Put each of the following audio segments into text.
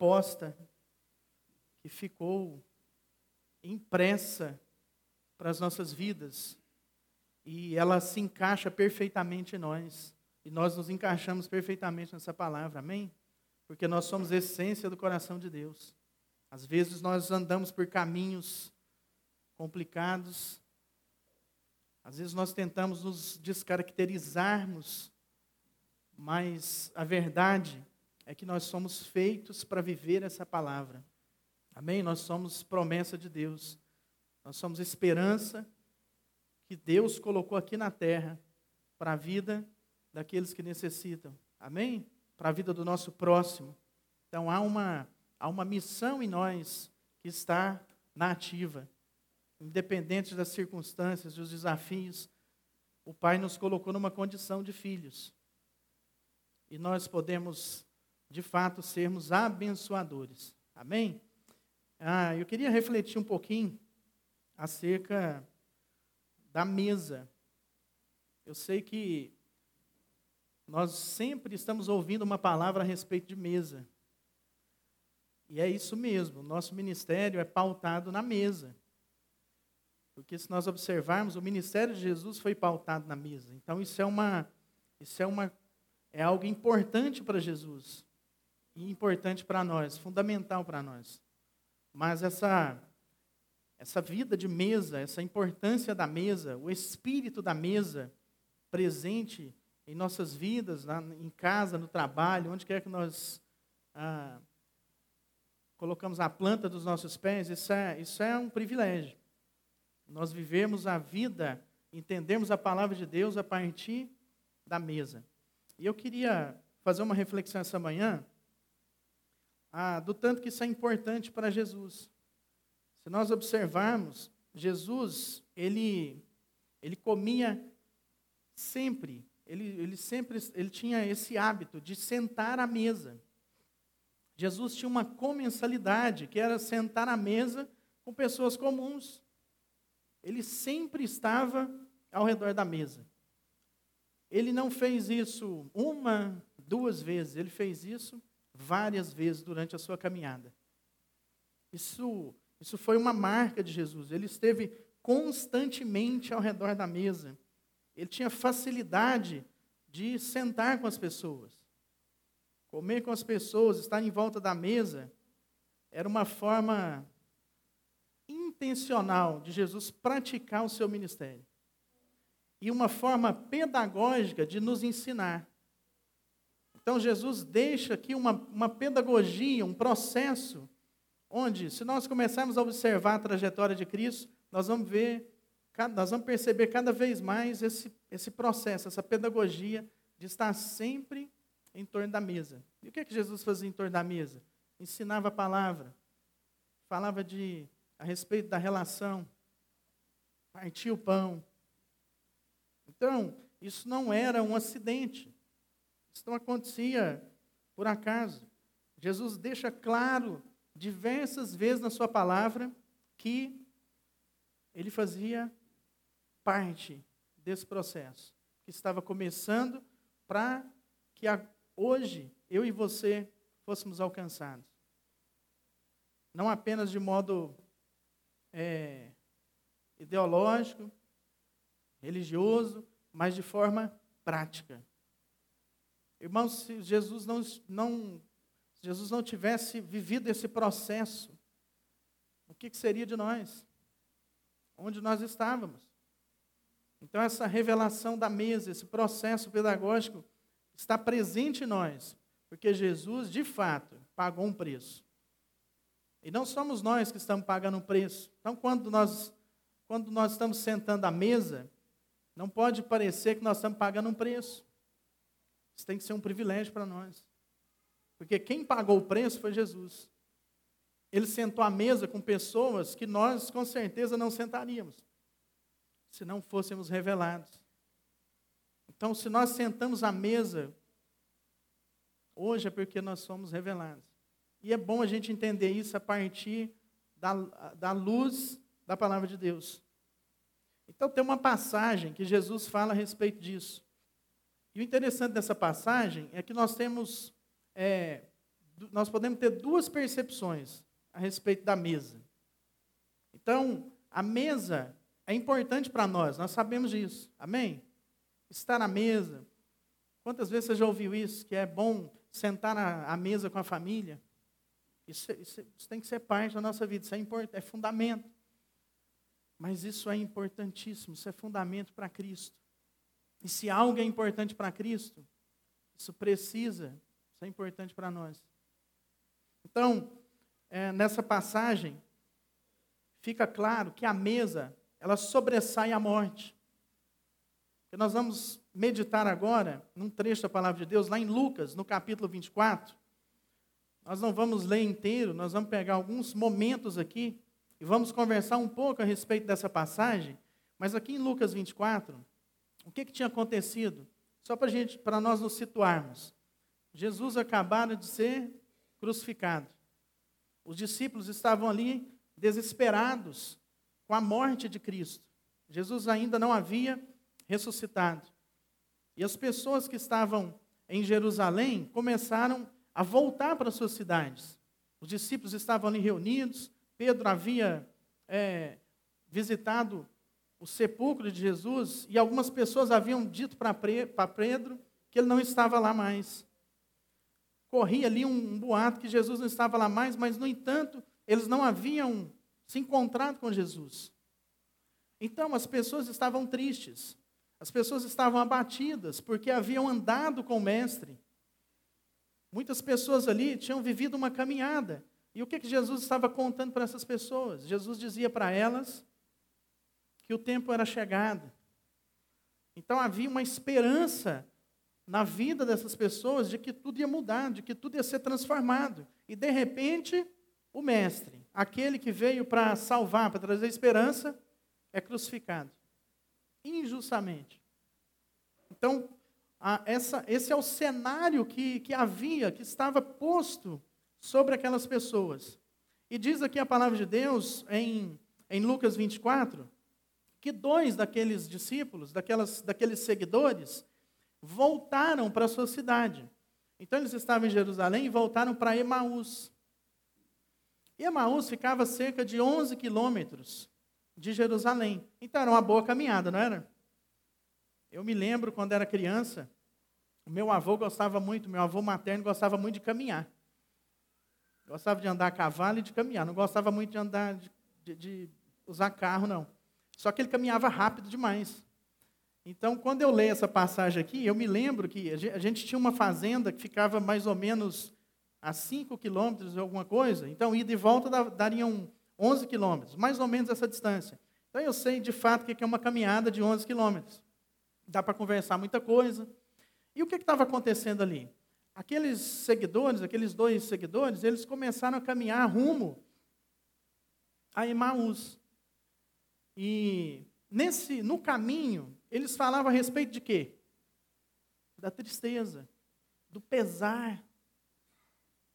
que está posta, que ficou impressa para as nossas vidas. E ela se encaixa perfeitamente em nós. E nós nos encaixamos perfeitamente nessa palavra, amém? Porque nós somos essência do coração de Deus. Às vezes nós andamos por caminhos complicados, às vezes nós tentamos nos descaracterizarmos, mas a verdade é que nós somos feitos para viver essa palavra. Amém? Nós somos promessa de Deus. Nós somos esperança que Deus colocou aqui na terra para a vida daqueles que necessitam. Amém? Para a vida do nosso próximo. Então há uma, há uma missão em nós que está na ativa. Independente das circunstâncias, dos desafios, o Pai nos colocou numa condição de filhos. E nós podemos de fato, sermos abençoadores. Amém? Ah, eu queria refletir um pouquinho acerca da mesa. Eu sei que nós sempre estamos ouvindo uma palavra a respeito de mesa. E é isso mesmo, nosso ministério é pautado na mesa. Porque se nós observarmos, o ministério de Jesus foi pautado na mesa. Então isso é uma isso é uma é algo importante para Jesus importante para nós, fundamental para nós. Mas essa essa vida de mesa, essa importância da mesa, o espírito da mesa presente em nossas vidas, na, em casa, no trabalho, onde quer que nós ah, colocamos a planta dos nossos pés, isso é, isso é um privilégio. Nós vivemos a vida, entendemos a palavra de Deus a partir da mesa. E eu queria fazer uma reflexão essa manhã ah, do tanto que isso é importante para Jesus. Se nós observarmos, Jesus, ele, ele comia sempre, ele, ele sempre ele tinha esse hábito de sentar à mesa. Jesus tinha uma comensalidade, que era sentar à mesa com pessoas comuns. Ele sempre estava ao redor da mesa. Ele não fez isso uma, duas vezes, ele fez isso várias vezes durante a sua caminhada. Isso, isso foi uma marca de Jesus. Ele esteve constantemente ao redor da mesa. Ele tinha facilidade de sentar com as pessoas. Comer com as pessoas, estar em volta da mesa, era uma forma intencional de Jesus praticar o seu ministério. E uma forma pedagógica de nos ensinar. Então, Jesus deixa aqui uma, uma pedagogia, um processo, onde, se nós começarmos a observar a trajetória de Cristo, nós vamos ver, nós vamos perceber cada vez mais esse, esse processo, essa pedagogia de estar sempre em torno da mesa. E o que, é que Jesus fazia em torno da mesa? Ensinava a palavra, falava de, a respeito da relação, partia o pão. Então, isso não era um acidente. Isso não acontecia por acaso. Jesus deixa claro diversas vezes na sua palavra que ele fazia parte desse processo, que estava começando para que a, hoje eu e você fôssemos alcançados. Não apenas de modo é, ideológico, religioso, mas de forma prática. Irmãos, se Jesus não, não, se Jesus não tivesse vivido esse processo, o que, que seria de nós? Onde nós estávamos? Então, essa revelação da mesa, esse processo pedagógico, está presente em nós, porque Jesus, de fato, pagou um preço. E não somos nós que estamos pagando um preço. Então, quando nós, quando nós estamos sentando à mesa, não pode parecer que nós estamos pagando um preço. Isso tem que ser um privilégio para nós. Porque quem pagou o preço foi Jesus. Ele sentou à mesa com pessoas que nós, com certeza, não sentaríamos, se não fôssemos revelados. Então, se nós sentamos à mesa, hoje é porque nós somos revelados. E é bom a gente entender isso a partir da, da luz da palavra de Deus. Então, tem uma passagem que Jesus fala a respeito disso. E o interessante dessa passagem é que nós temos é, nós podemos ter duas percepções a respeito da mesa. Então, a mesa é importante para nós, nós sabemos disso. Amém? Estar na mesa. Quantas vezes você já ouviu isso? Que é bom sentar na, à mesa com a família? Isso, isso, isso, tem que ser parte da nossa vida, isso é, importante, é fundamento. Mas isso é importantíssimo, isso é fundamento para Cristo. E se algo é importante para Cristo, isso precisa, isso é importante para nós. Então, é, nessa passagem, fica claro que a mesa, ela sobressai a morte. E nós vamos meditar agora num trecho da palavra de Deus, lá em Lucas, no capítulo 24. Nós não vamos ler inteiro, nós vamos pegar alguns momentos aqui e vamos conversar um pouco a respeito dessa passagem. Mas aqui em Lucas 24, o que, que tinha acontecido? Só para gente, para nós nos situarmos. Jesus acabara de ser crucificado. Os discípulos estavam ali desesperados com a morte de Cristo. Jesus ainda não havia ressuscitado. E as pessoas que estavam em Jerusalém começaram a voltar para suas cidades. Os discípulos estavam ali reunidos, Pedro havia é, visitado o sepulcro de Jesus e algumas pessoas haviam dito para Pedro que ele não estava lá mais. Corria ali um, boato que Jesus não estava lá mais, mas, no entanto, eles não haviam se encontrado com Jesus. Então, as pessoas estavam tristes, as pessoas estavam abatidas, porque haviam andado com o Mestre. Muitas pessoas ali tinham vivido uma caminhada. E o que, que Jesus estava contando para essas pessoas? Jesus dizia para elas que o tempo era chegado. Então havia uma esperança na vida dessas pessoas de que tudo ia mudar, de que tudo ia ser transformado. E de repente, o mestre, aquele que veio para salvar, para trazer esperança, é crucificado. Injustamente. Então, a, essa, esse é o cenário que, que havia, que estava posto sobre aquelas pessoas. E diz aqui a palavra de Deus em, em Lucas 24, que dois daqueles discípulos, daquelas, daqueles seguidores, voltaram para a sua cidade. Então eles estavam em Jerusalém e voltaram para Emaús. Emaús ficava cerca de 11 quilômetros de Jerusalém. Então era uma boa caminhada, não era? Eu me lembro quando era criança, meu avô gostava muito, meu avô materno gostava muito de caminhar. Gostava de andar a cavalo e de caminhar. Não gostava muito de andar, de, de, de usar carro, não. Só que ele caminhava rápido demais. Então, quando eu leio essa passagem aqui, eu me lembro que a gente tinha uma fazenda que ficava mais ou menos a 5 quilômetros ou alguma coisa. Então, ida e volta dariam 11 quilômetros, mais ou menos essa distância. Então, eu sei de fato que é uma caminhada de 11 quilômetros. Dá para conversar muita coisa. E o que estava acontecendo ali? Aqueles seguidores, aqueles dois seguidores, eles começaram a caminhar rumo a Emaús. E nesse, no caminho, eles falavam a respeito de quê? Da tristeza, do pesar.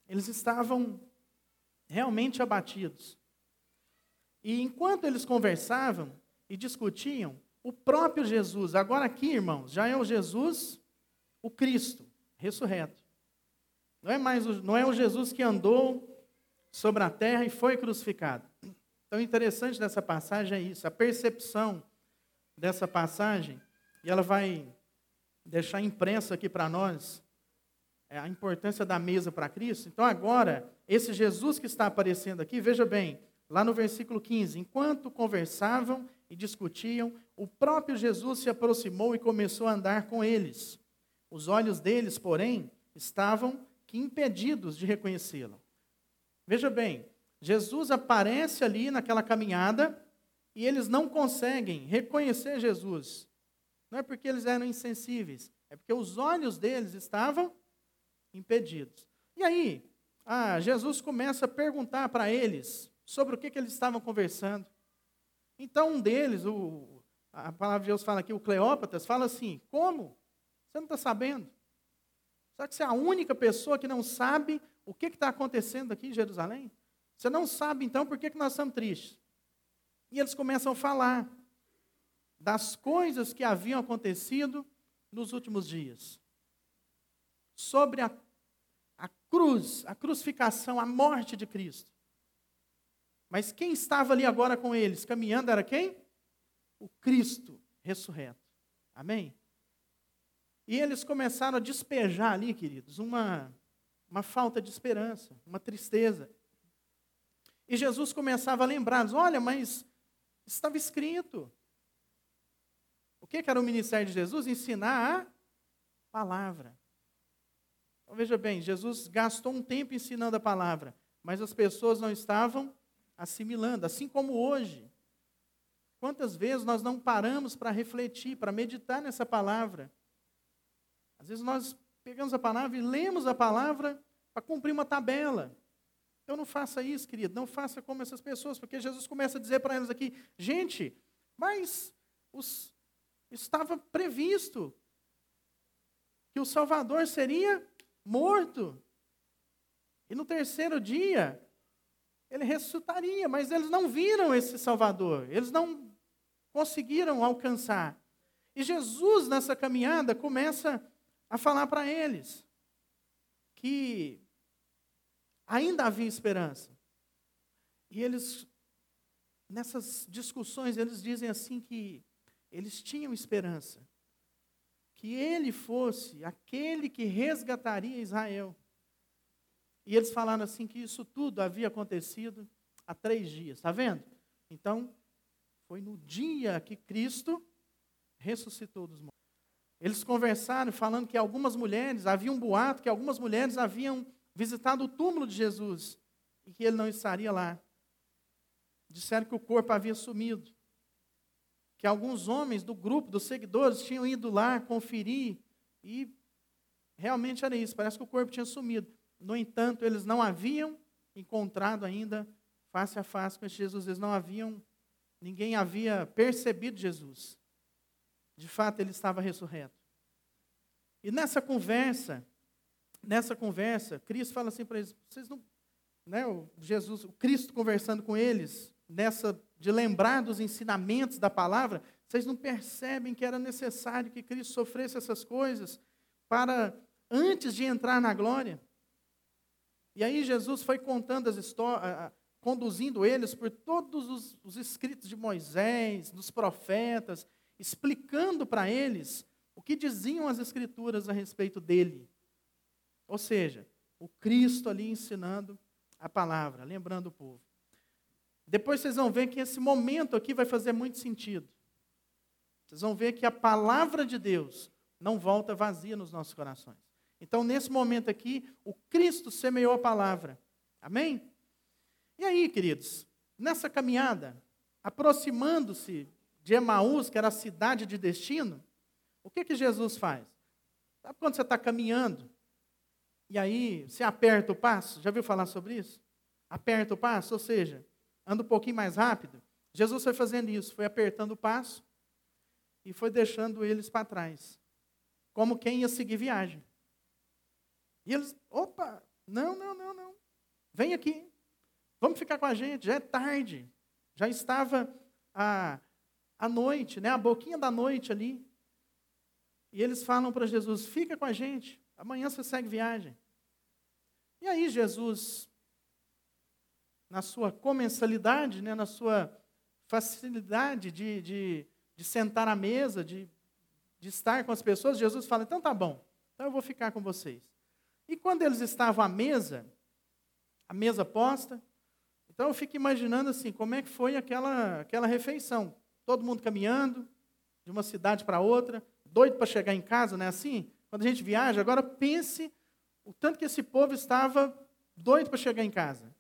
Eles estavam realmente abatidos. E enquanto eles conversavam e discutiam, o próprio Jesus, agora aqui, irmãos, já é o Jesus, o Cristo, ressurreto. Não é mais o, não é o Jesus que andou sobre a terra e foi crucificado. Então, interessante dessa passagem é isso, a percepção dessa passagem, e ela vai deixar impressa aqui para nós é, a importância da mesa para Cristo. Então, agora, esse Jesus que está aparecendo aqui, veja bem, lá no versículo 15: enquanto conversavam e discutiam, o próprio Jesus se aproximou e começou a andar com eles. Os olhos deles, porém, estavam impedidos de reconhecê-lo. Veja bem, Jesus aparece ali naquela caminhada e eles não conseguem reconhecer Jesus. Não é porque eles eram insensíveis, é porque os olhos deles estavam impedidos. E aí, ah, Jesus começa a perguntar para eles sobre o que, que eles estavam conversando. Então, um deles, o, a palavra de Deus fala aqui, o Cleópatas, fala assim: Como? Você não está sabendo? Será que você é a única pessoa que não sabe o que está acontecendo aqui em Jerusalém? Você não sabe, então, por que, que nós estamos tristes? E eles começam a falar das coisas que haviam acontecido nos últimos dias. Sobre a, a cruz, a crucificação, a morte de Cristo. Mas quem estava ali agora com eles, caminhando, era quem? O Cristo ressurreto. Amém? E eles começaram a despejar ali, queridos, uma, uma falta de esperança, uma tristeza. E Jesus começava a lembrar: olha, mas estava escrito. O que era o ministério de Jesus? Ensinar a palavra. Então, veja bem, Jesus gastou um tempo ensinando a palavra, mas as pessoas não estavam assimilando, assim como hoje. Quantas vezes nós não paramos para refletir, para meditar nessa palavra? Às vezes nós pegamos a palavra e lemos a palavra para cumprir uma tabela. Então não faça isso, querido, não faça como essas pessoas, porque Jesus começa a dizer para elas aqui: gente, mas os, estava previsto que o Salvador seria morto. E no terceiro dia, ele ressuscitaria, mas eles não viram esse Salvador, eles não conseguiram alcançar. E Jesus, nessa caminhada, começa a falar para eles que ainda havia esperança. E eles, nessas discussões, eles dizem assim que eles tinham esperança. Que ele fosse aquele que resgataria Israel. E eles falaram assim que isso tudo havia acontecido há três dias. Está vendo? Então, foi no dia que Cristo ressuscitou dos mortos. Eles conversaram falando que algumas mulheres, havia um boato que algumas mulheres haviam visitado o túmulo de Jesus e que ele não estaria lá. Disseram que o corpo havia sumido. Que alguns homens do grupo, dos seguidores, tinham ido lá conferir e realmente era isso, parece que o corpo tinha sumido. No entanto, eles não haviam encontrado ainda face a face com Jesus, eles não haviam, ninguém havia percebido Jesus. De fato, ele estava ressurreto. E nessa conversa, nessa conversa, Cristo fala assim para eles: vocês não, né, o Jesus, o Cristo conversando com eles, nessa de lembrar dos ensinamentos da palavra, vocês não percebem que era necessário que Cristo sofresse essas coisas para antes de entrar na glória? E aí Jesus foi contando as histórias, conduzindo eles por todos os, os escritos de Moisés, dos profetas, explicando para eles o que diziam as escrituras a respeito dele. Ou seja, o Cristo ali ensinando a palavra, lembrando o povo. Depois vocês vão ver que esse momento aqui vai fazer muito sentido. Vocês vão ver que a palavra de Deus não volta vazia nos nossos corações. Então, nesse momento aqui, o Cristo semeou a palavra. Amém? E aí, queridos, nessa caminhada, aproximando-se de Emaús, que era a cidade de destino, o que, que Jesus faz? Sabe quando você está caminhando e aí você aperta o passo? Já viu falar sobre isso? Aperta o passo, ou seja, anda um pouquinho mais rápido. Jesus foi fazendo isso, foi apertando o passo e foi deixando eles para trás, como quem ia seguir viagem. E eles, opa, não, não, não, não. Vem aqui. Vamos ficar com a gente, já é tarde. Já estava a, a noite, né? A boquinha da noite ali. E eles falam para Jesus: fica com a gente, amanhã você segue viagem. E aí Jesus, na sua comensalidade, né, na sua facilidade de, de, de sentar à mesa, de, de estar com as pessoas, Jesus fala: então tá bom, então eu vou ficar com vocês. E quando eles estavam à mesa, a mesa posta, então eu fico imaginando assim, como é que foi aquela, aquela refeição. Todo mundo caminhando, de uma cidade para outra, doido para chegar em casa, não é assim? Quando a gente viaja, agora pense o tanto que esse povo estava doido para chegar em casa.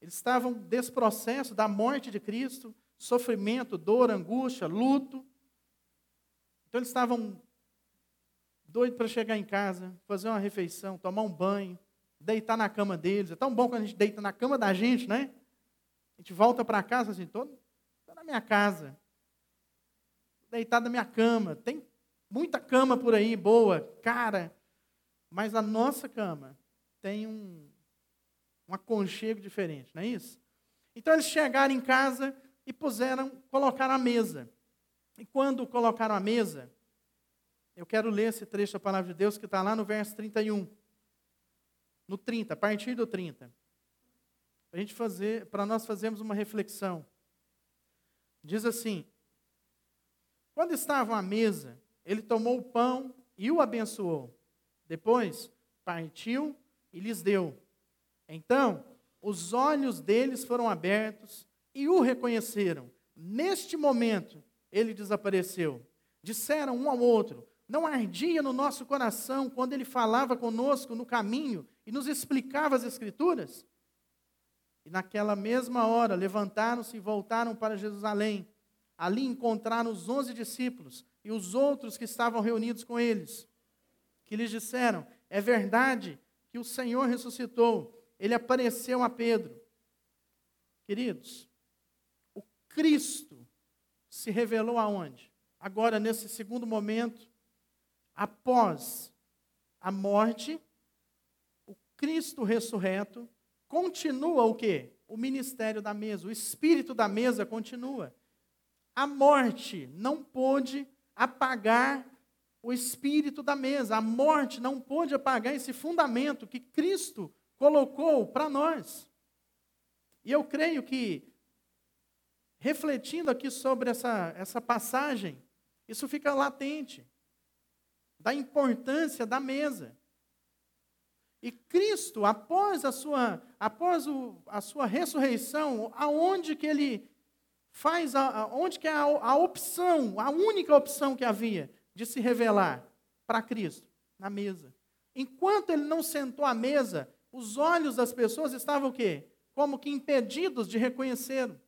Eles estavam desse processo da morte de Cristo, sofrimento, dor, angústia, luto. Então eles estavam doido para chegar em casa, fazer uma refeição, tomar um banho, deitar na cama deles. É tão bom quando a gente deita na cama da gente, né? A gente volta para casa assim, estou na minha casa, deitado na minha cama. Tem muita cama por aí, boa, cara, mas a nossa cama tem um, um aconchego diferente, não é isso? Então eles chegaram em casa e puseram, colocaram a mesa. E quando colocaram a mesa, eu quero ler esse trecho da palavra de Deus que está lá no verso 31. no 30, a partir do 30. Para gente fazer, para nós fazermos uma reflexão. Diz assim: Quando estavam à mesa, ele tomou o pão e o abençoou. Depois, partiu e lhes deu. Então, os olhos deles foram abertos e o reconheceram. Neste momento, ele desapareceu. Disseram um ao outro: Não ardia no nosso coração quando ele falava conosco no caminho e nos explicava as Escrituras? E naquela mesma hora levantaram-se e voltaram para Jerusalém. Ali encontraram os onze discípulos e os outros que estavam reunidos com eles, que lhes disseram: É verdade que o Senhor ressuscitou. Ele apareceu a Pedro. Queridos, o Cristo se revelou aonde? Agora, nesse segundo momento, após a morte, o Cristo ressurreto continua o quê? O ministério da mesa, o espírito da mesa continua. A morte não pôde apagar o espírito da mesa. A morte não pôde apagar esse fundamento que Cristo colocou para nós. E eu creio que, refletindo aqui sobre essa, essa passagem, isso fica latente da importância da mesa. E Cristo, após a sua, após o, a sua ressurreição, aonde que ele faz, a, onde que é a, a opção, a única opção que havia de se revelar para Cristo? Na mesa. Enquanto ele não sentou à mesa, os olhos das pessoas estavam o quê? Como que impedidos de reconhecê-lo.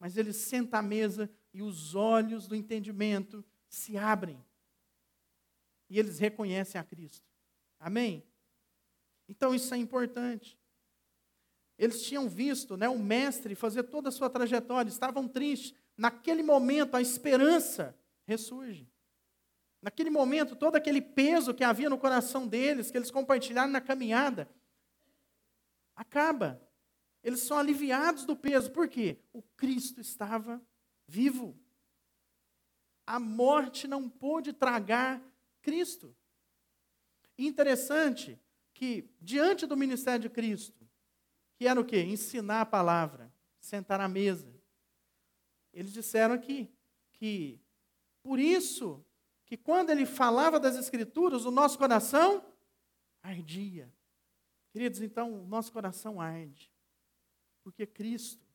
Mas ele senta à mesa e os olhos do entendimento se abrem. E eles reconhecem a Cristo. Amém? Então isso é importante. Eles tinham visto né, o mestre fazer toda a sua trajetória, estavam tristes. Naquele momento, a esperança ressurge. Naquele momento, todo aquele peso que havia no coração deles, que eles compartilharam na caminhada, acaba. Eles são aliviados do peso. Por quê? O Cristo estava vivo. A morte não pôde tragar Cristo. interessante que, diante do ministério de Cristo, que era o quê? Ensinar a palavra, sentar à mesa. Eles disseram aqui que, por isso, que quando ele falava das Escrituras, o nosso coração ardia. Queridos, então, o nosso coração arde. Porque Cristo,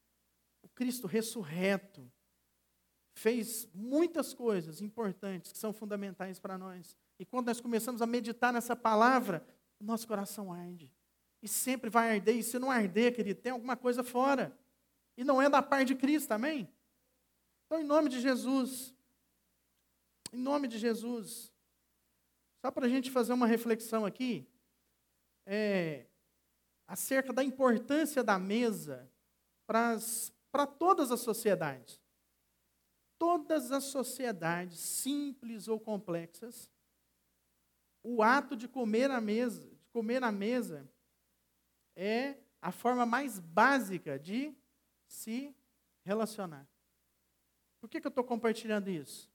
o Cristo ressurreto, fez muitas coisas importantes que são fundamentais para nós. E quando nós começamos a meditar nessa palavra, o nosso coração arde. E sempre vai arder. E se não arder, querido, tem alguma coisa fora. E não é da parte de Cristo, amém? Então, em nome de Jesus, em nome de Jesus, só para a gente fazer uma reflexão aqui, é, acerca da importância da mesa para todas as sociedades. Todas as sociedades, simples ou complexas, o ato de comer à mesa, de comer na mesa, é a forma mais básica de se relacionar. Por que, que eu estou compartilhando isso?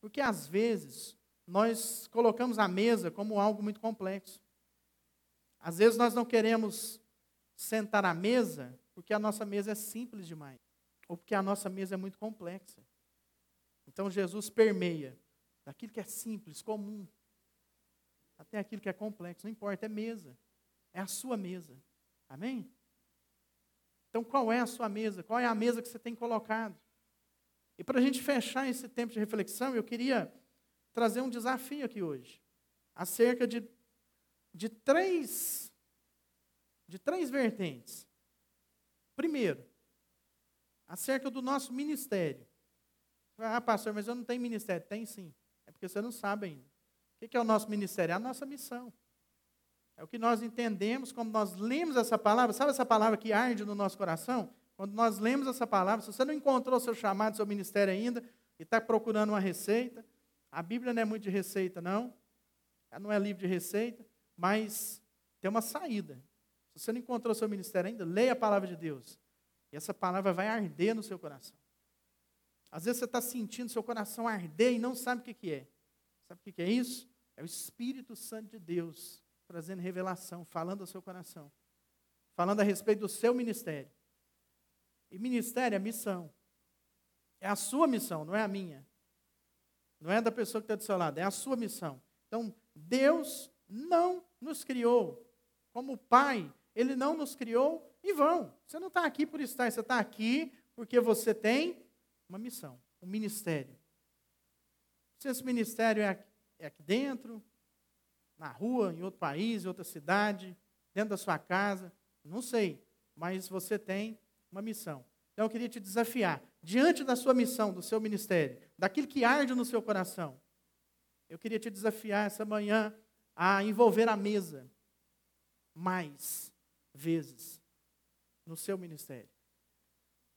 Porque às vezes nós colocamos a mesa como algo muito complexo. Às vezes nós não queremos sentar à mesa porque a nossa mesa é simples demais, ou porque a nossa mesa é muito complexa. Então Jesus permeia daquilo que é simples, comum, até aquilo que é complexo, não importa, é mesa. É a sua mesa. Amém? Então, qual é a sua mesa? Qual é a mesa que você tem colocado? E para a gente fechar esse tempo de reflexão, eu queria trazer um desafio aqui hoje, acerca de, de três de três vertentes. Primeiro, acerca do nosso ministério. Ah, pastor, mas eu não tenho ministério. Tem sim. É porque você não sabe ainda. O que é o nosso ministério? É a nossa missão. É o que nós entendemos quando nós lemos essa palavra. Sabe essa palavra que arde no nosso coração? Quando nós lemos essa palavra, se você não encontrou seu chamado, seu ministério ainda, e está procurando uma receita, a Bíblia não é muito de receita, não. Ela não é livro de receita, mas tem uma saída. Se você não encontrou seu ministério ainda, leia a palavra de Deus. E essa palavra vai arder no seu coração. Às vezes você está sentindo seu coração arder e não sabe o que é. Sabe o que é isso? É o Espírito Santo de Deus trazendo revelação, falando ao seu coração, falando a respeito do seu ministério. E ministério é missão. É a sua missão, não é a minha. Não é da pessoa que está do seu lado, é a sua missão. Então, Deus não nos criou como Pai, Ele não nos criou em vão. Você não está aqui por estar, você está aqui porque você tem uma missão, um ministério. Se esse ministério é aqui, é aqui dentro, na rua, em outro país, em outra cidade, dentro da sua casa, não sei, mas você tem uma missão. Então eu queria te desafiar, diante da sua missão, do seu ministério, daquilo que arde no seu coração, eu queria te desafiar essa manhã a envolver a mesa mais vezes no seu ministério.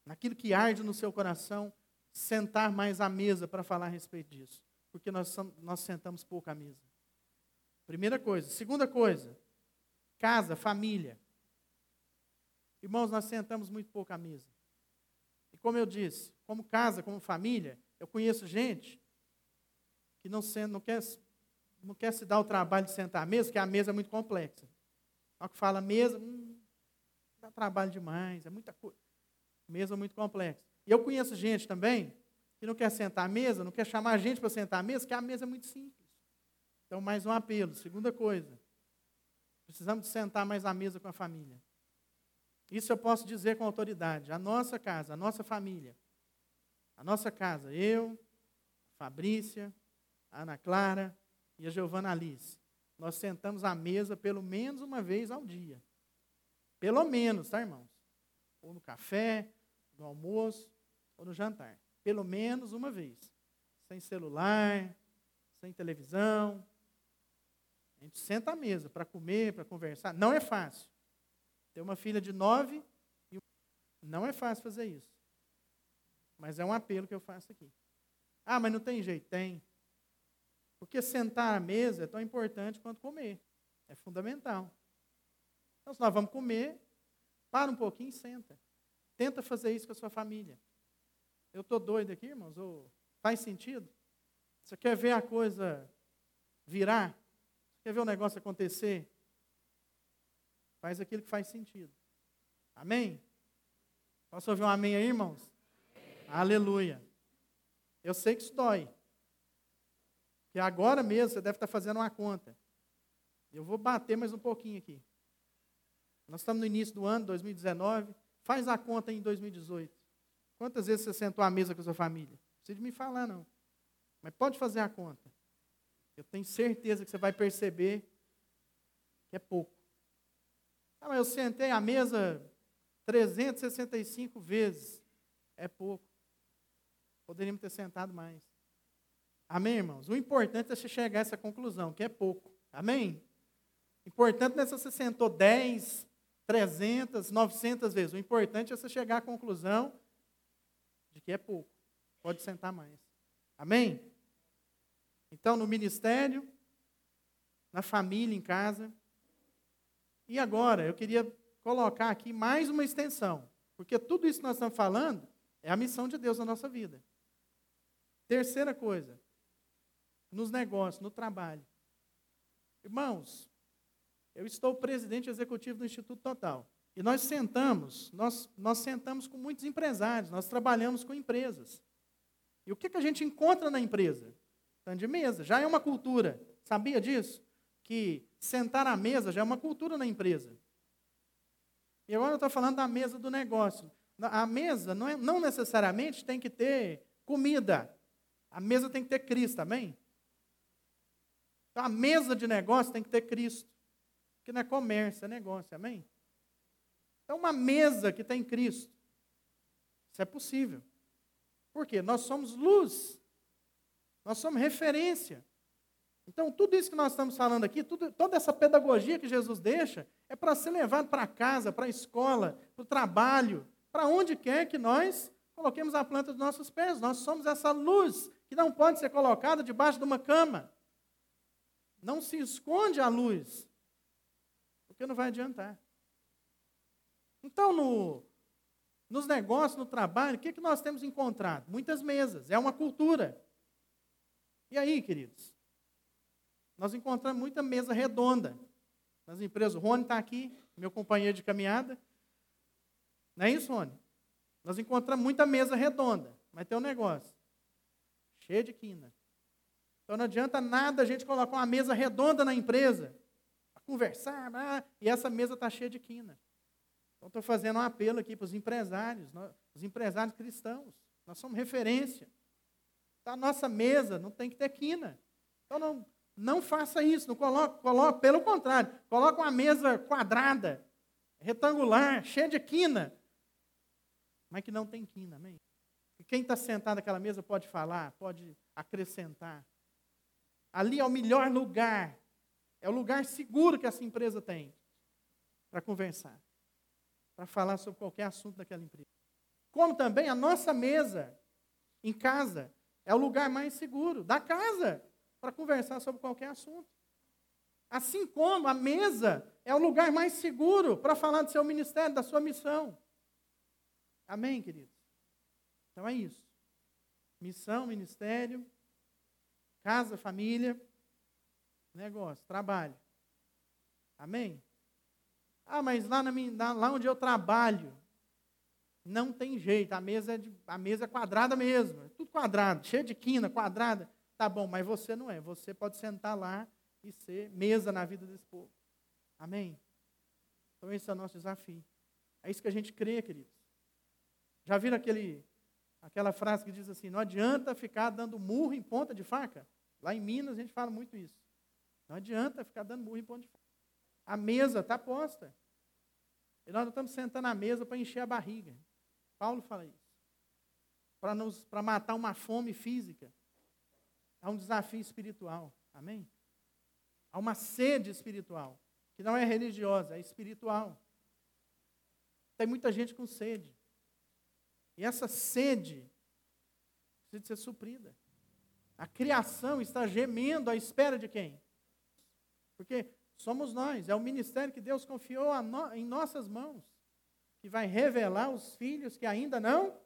Naquilo que arde no seu coração, sentar mais à mesa para falar a respeito disso. Porque nós, nós sentamos pouco à mesa. Primeira coisa. Segunda coisa, casa, família. Irmãos, nós sentamos muito pouco à mesa. E como eu disse, como casa, como família, eu conheço gente que não, não, quer, não quer se dar o trabalho de sentar à mesa, porque a mesa é muito complexa. Só que fala mesa, hum, dá trabalho demais, é muita coisa. Mesa muito complexa. E eu conheço gente também que não quer sentar à mesa, não quer chamar a gente para sentar à mesa, porque a mesa é muito simples. Então, mais um apelo. Segunda coisa, precisamos sentar mais à mesa com a família. Isso eu posso dizer com autoridade. A nossa casa, a nossa família, a nossa casa, eu, Fabrícia, a Ana Clara e a Giovana Alice, nós sentamos à mesa pelo menos uma vez ao dia. Pelo menos, tá, irmãos? Ou no café, no almoço, ou no jantar. Pelo menos uma vez. Sem celular, sem televisão. A gente senta à mesa para comer, para conversar. Não é fácil. Ter uma filha de nove e não é fácil fazer isso. Mas é um apelo que eu faço aqui. Ah, mas não tem jeito. Tem. Porque sentar à mesa é tão importante quanto comer. É fundamental. Então, se nós vamos comer, para um pouquinho e senta. Tenta fazer isso com a sua família. Eu estou doido aqui, irmãos? Ou faz sentido? Você quer ver a coisa virar? Quer ver o negócio acontecer? Faz aquilo que faz sentido. Amém? Posso ouvir um amém aí, irmãos? Amém. Aleluia. Eu sei que isso dói. Que agora mesmo você deve estar fazendo uma conta. Eu vou bater mais um pouquinho aqui. Nós estamos no início do ano, 2019. Faz a conta em 2018. Quantas vezes você sentou à mesa com a sua família? Não precisa de me falar, não. Mas pode fazer a conta. Eu tenho certeza que você vai perceber que é pouco. Ah, mas eu sentei à mesa 365 vezes. É pouco. Poderíamos ter sentado mais. Amém, irmãos? O importante é você chegar a essa conclusão, que é pouco. Amém? Importante não é se você sentou 10, 300, 900 vezes. O importante é você chegar à conclusão de que é pouco. Pode sentar mais. Amém? Então, no ministério, na família, em casa. E agora, eu queria colocar aqui mais uma extensão. Porque tudo isso que nós estamos falando é a missão de Deus na nossa vida. Terceira coisa, nos negócios, no trabalho. Irmãos, eu estou presidente executivo do Instituto Total. E nós sentamos, nós, nós sentamos com muitos empresários, nós trabalhamos com empresas. E o que, que a gente encontra na empresa? De mesa, já é uma cultura. Sabia disso? Que sentar à mesa já é uma cultura na empresa. E agora eu estou falando da mesa do negócio. A mesa não, é, não necessariamente tem que ter comida. A mesa tem que ter Cristo, amém? Então, a mesa de negócio tem que ter Cristo. Porque não é comércio, é negócio, amém? Então, uma mesa que tem Cristo. Isso é possível. Por quê? Nós somos luz. Nós somos referência. Então, tudo isso que nós estamos falando aqui, tudo, toda essa pedagogia que Jesus deixa, é para ser levado para casa, para a escola, para o trabalho, para onde quer que nós coloquemos a planta dos nossos pés. Nós somos essa luz que não pode ser colocada debaixo de uma cama. Não se esconde a luz, porque não vai adiantar. Então, no, nos negócios, no trabalho, o que, que nós temos encontrado? Muitas mesas, é uma cultura. E aí, queridos? Nós encontramos muita mesa redonda. nas empresas. O Rony está aqui, meu companheiro de caminhada. Não é isso, Rony? Nós encontramos muita mesa redonda, mas tem um negócio. Cheia de quina. Então não adianta nada a gente colocar uma mesa redonda na empresa, para conversar, e essa mesa está cheia de quina. Então estou fazendo um apelo aqui para os empresários, os empresários cristãos. Nós somos referência. A nossa mesa não tem que ter quina. Então não, não faça isso, não coloque, coloque, pelo contrário, coloque uma mesa quadrada, retangular, cheia de quina, mas que não tem quina, amém? E quem está sentado naquela mesa pode falar, pode acrescentar. Ali é o melhor lugar. É o lugar seguro que essa empresa tem para conversar, para falar sobre qualquer assunto daquela empresa. Como também a nossa mesa em casa é o lugar mais seguro da casa para conversar sobre qualquer assunto. Assim como a mesa é o lugar mais seguro para falar do seu ministério, da sua missão. Amém, queridos? Então é isso. Missão, ministério, Casa, família, negócio, trabalho. Amém? Ah, mas lá, na minha, lá onde eu trabalho, não tem jeito, a mesa, é de, a mesa é quadrada mesmo, é tudo quadrado, cheio de quina, quadrada. Tá bom, mas você não é, você pode sentar lá e ser mesa na vida desse povo. Amém? Então esse é o nosso desafio. É isso que a gente crê, queridos. Já viram aquele Aquela frase que diz assim: não adianta ficar dando murro em ponta de faca. Lá em Minas a gente fala muito isso. Não adianta ficar dando murro em ponta de faca. A mesa está posta. E nós não estamos sentando à mesa para encher a barriga. Paulo fala isso. Para, nos, para matar uma fome física. Há um desafio espiritual. Amém? Há uma sede espiritual. Que não é religiosa, é espiritual. Tem muita gente com sede. E essa sede precisa ser suprida. A criação está gemendo à espera de quem? Porque somos nós, é o ministério que Deus confiou no, em nossas mãos, que vai revelar os filhos que ainda não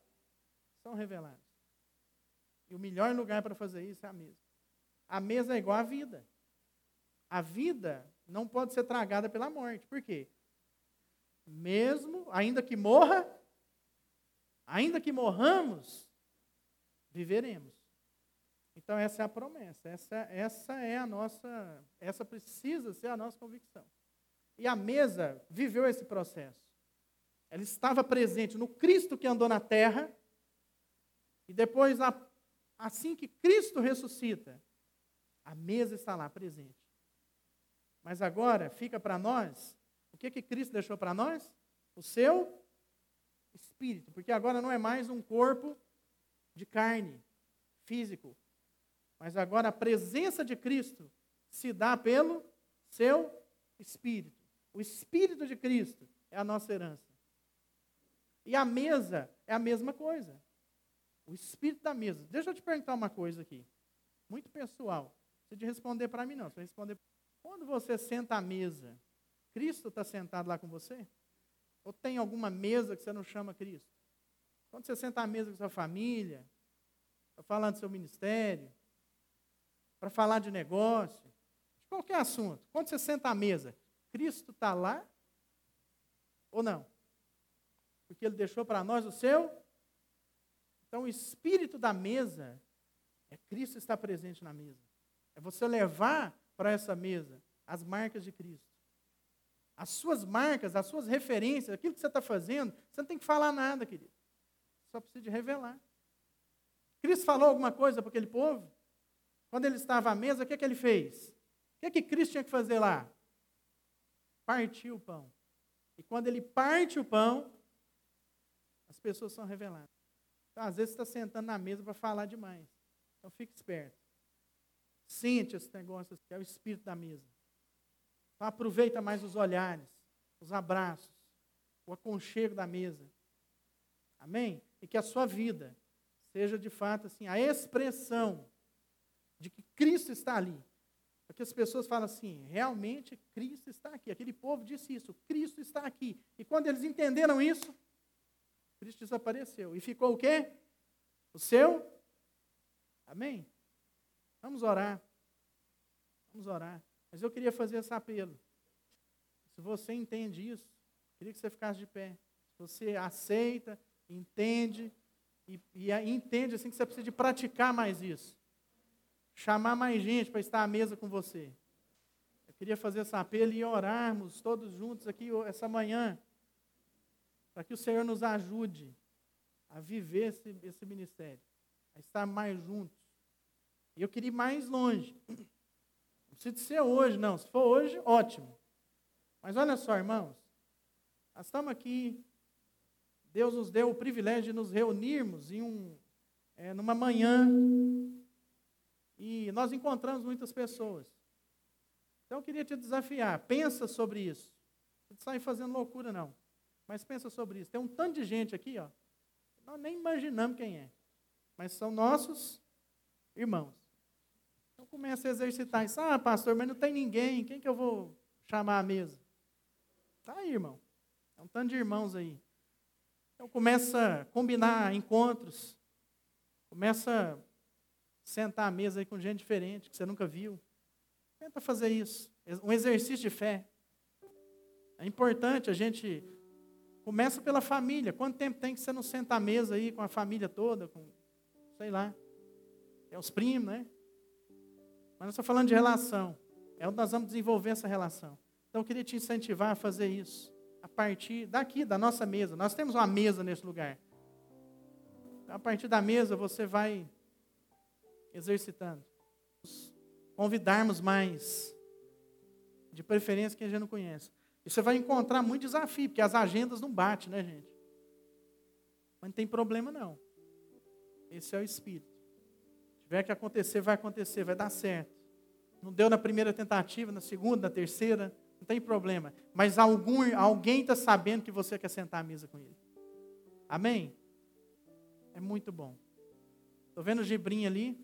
são revelados. E o melhor lugar para fazer isso é a mesa. A mesa é igual à vida. A vida não pode ser tragada pela morte. Por quê? Mesmo, ainda que morra, Ainda que morramos, viveremos. Então essa é a promessa, essa, essa é a nossa, essa precisa ser a nossa convicção. E a mesa viveu esse processo. Ela estava presente no Cristo que andou na terra, e depois, assim que Cristo ressuscita, a mesa está lá presente. Mas agora fica para nós, o que, que Cristo deixou para nós? O seu espírito, porque agora não é mais um corpo de carne, físico, mas agora a presença de Cristo se dá pelo seu espírito. O espírito de Cristo é a nossa herança. E a mesa é a mesma coisa. O espírito da mesa. Deixa eu te perguntar uma coisa aqui, muito pessoal. Precisa de responder para mim, não. Você responder. Quando você senta à mesa, Cristo está sentado lá com você? Ou tem alguma mesa que você não chama Cristo? Quando você senta à mesa com sua família, para falar do seu ministério, para falar de negócio, de qualquer assunto, quando você senta à mesa, Cristo está lá ou não? Porque Ele deixou para nós o seu. Então, o espírito da mesa é Cristo estar presente na mesa. É você levar para essa mesa as marcas de Cristo as suas marcas, as suas referências, aquilo que você está fazendo, você não tem que falar nada, querido. Só precisa de revelar. Cristo falou alguma coisa para aquele povo? Quando ele estava à mesa, o que, é que ele fez? O que, é que Cristo tinha que fazer lá? Partiu o pão. E quando ele parte o pão, pessoas são reveladas. Então, às vezes, está sentando na mesa para falar demais. Então, fique esperto. Sente esse negócio, que é o espírito da mesa. Então aproveita mais os olhares, os abraços, o aconchego da mesa. Amém? E que a sua vida seja de fato assim, a expressão de que Cristo está ali. Para que as pessoas falam assim, realmente Cristo está aqui. Aquele povo disse isso, Cristo está aqui. E quando eles entenderam isso, Cristo desapareceu. E ficou o quê? O seu? Amém? Vamos orar. Vamos orar. Mas eu queria fazer esse apelo. Se você entende isso, queria que você ficasse de pé. Se você aceita, entende, e, e entende assim que você precisa de praticar mais isso. Chamar mais gente para estar à mesa com você. Eu queria fazer esse apelo e orarmos todos juntos aqui essa manhã, para que o Senhor nos ajude a viver esse, esse ministério, a estar mais juntos. E eu queria ir mais longe. Não precisa ser hoje, não. Se for hoje, ótimo. Mas olha só, irmãos. Nós estamos aqui. Deus nos deu o privilégio de nos reunirmos em um, é, numa manhã. E nós encontramos muitas pessoas. Então eu queria te desafiar. Pensa sobre isso. Não sai fazendo loucura, não. Mas pensa sobre isso. Tem um tanto de gente aqui, ó. Nós nem imaginamos quem é. Mas são nossos irmãos. Então começa a exercitar isso. Ah, pastor, mas não tem ninguém. Quem que eu vou chamar à mesa? Tá aí, irmão. É um tanto de irmãos aí. Então começa a combinar encontros. Começa a sentar à mesa aí com gente diferente, que você nunca viu. Tenta fazer isso. Um exercício de fé. É importante a gente. Começa pela família. Quanto tempo tem que você não senta à mesa aí com a família toda? Com, sei lá. É os primos, né? Mas nós estamos falando de relação. É onde nós vamos desenvolver essa relação. Então eu queria te incentivar a fazer isso. A partir daqui, da nossa mesa. Nós temos uma mesa nesse lugar. Então, a partir da mesa você vai exercitando. Convidarmos mais. De preferência quem gente não conhece. E você vai encontrar muito desafio, porque as agendas não batem, né, gente? Mas não tem problema não. Esse é o Espírito. Se tiver que acontecer, vai acontecer, vai dar certo. Não deu na primeira tentativa, na segunda, na terceira, não tem problema. Mas algum, alguém está sabendo que você quer sentar à mesa com ele. Amém? É muito bom. Estou vendo o Gibrim ali.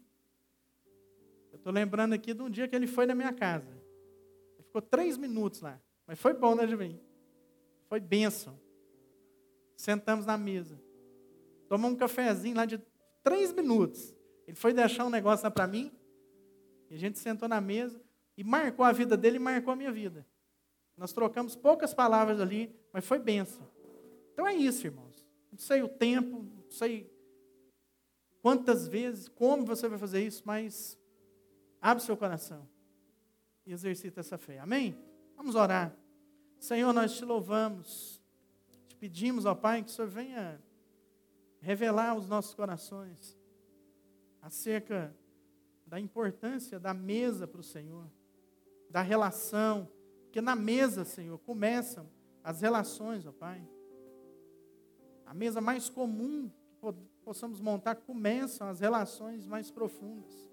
Eu estou lembrando aqui de um dia que ele foi na minha casa. Ele ficou três minutos lá. Mas foi bom, né, Gibrim? Foi bênção. Sentamos na mesa. Tomamos um cafezinho lá de três minutos. Ele foi deixar um negócio lá para mim. E a gente sentou na mesa e marcou a vida dele e marcou a minha vida. Nós trocamos poucas palavras ali, mas foi benção. Então é isso, irmãos. Não sei o tempo, não sei quantas vezes, como você vai fazer isso, mas abre seu coração e exercita essa fé. Amém? Vamos orar. Senhor, nós te louvamos. Te pedimos, ó Pai, que o Senhor venha revelar os nossos corações acerca da importância da mesa para o Senhor, da relação, porque na mesa, Senhor, começam as relações, ó Pai. A mesa mais comum que possamos montar começam as relações mais profundas.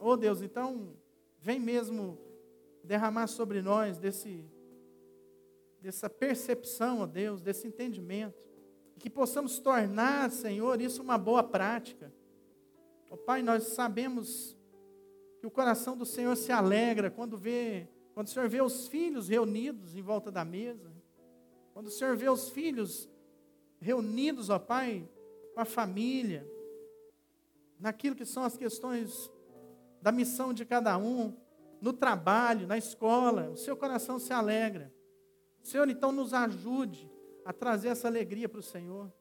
Oh Deus, então vem mesmo derramar sobre nós desse dessa percepção, ó Deus, desse entendimento, que possamos tornar, Senhor, isso uma boa prática. Oh, Pai, nós sabemos que o coração do Senhor se alegra quando vê, quando o Senhor vê os filhos reunidos em volta da mesa, quando o Senhor vê os filhos reunidos, ó Pai, com a família, naquilo que são as questões da missão de cada um, no trabalho, na escola, o seu coração se alegra. Senhor, então nos ajude a trazer essa alegria para o Senhor.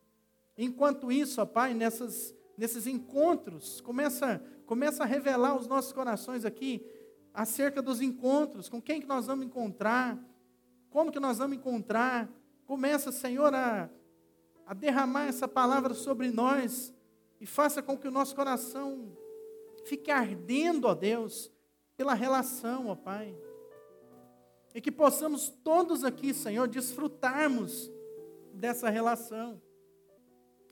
Enquanto isso, ó Pai, nessas nesses encontros, começa, começa a revelar os nossos corações aqui acerca dos encontros, com quem que nós vamos encontrar, como que nós vamos encontrar. Começa, Senhor, a, a derramar essa palavra sobre nós e faça com que o nosso coração fique ardendo, ó Deus, pela relação, ó Pai. E que possamos todos aqui, Senhor, desfrutarmos dessa relação.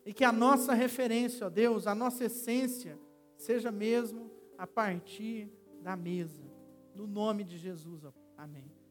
E que a nossa referência, ó Deus, a nossa essência, seja mesmo a partir da mesa. No nome de Jesus, ó. amém.